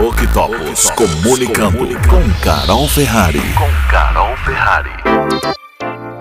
Octopus comunicando com Carol Ferrari. Com Carol Ferrari.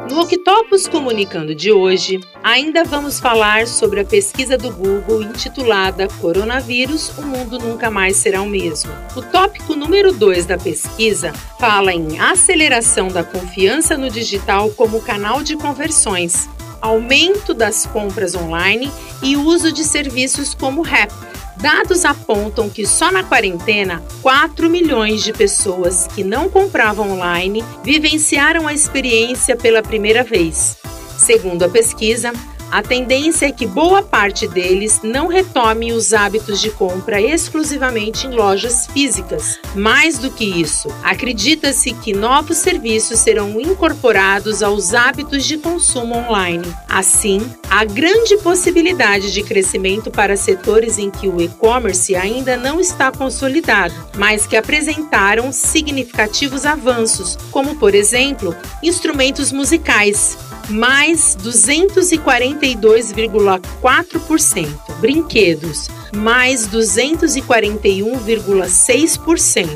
No Octopus Comunicando de hoje, ainda vamos falar sobre a pesquisa do Google intitulada Coronavírus, o mundo nunca mais será o mesmo. O tópico número 2 da pesquisa fala em aceleração da confiança no digital como canal de conversões, aumento das compras online e uso de serviços como RAP Dados apontam que só na quarentena, 4 milhões de pessoas que não compravam online vivenciaram a experiência pela primeira vez. Segundo a pesquisa, a tendência é que boa parte deles não retome os hábitos de compra exclusivamente em lojas físicas. Mais do que isso, acredita-se que novos serviços serão incorporados aos hábitos de consumo online. Assim, há grande possibilidade de crescimento para setores em que o e-commerce ainda não está consolidado, mas que apresentaram significativos avanços, como, por exemplo, instrumentos musicais mais 242,4%. Brinquedos, mais 241,6%.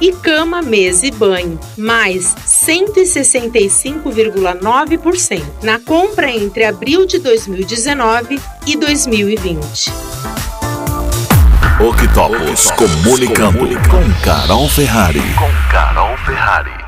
E cama, mesa e banho, mais 165,9% na compra entre abril de 2019 e 2020. Octopus comunicando com Carol Ferrari. Com Carol Ferrari.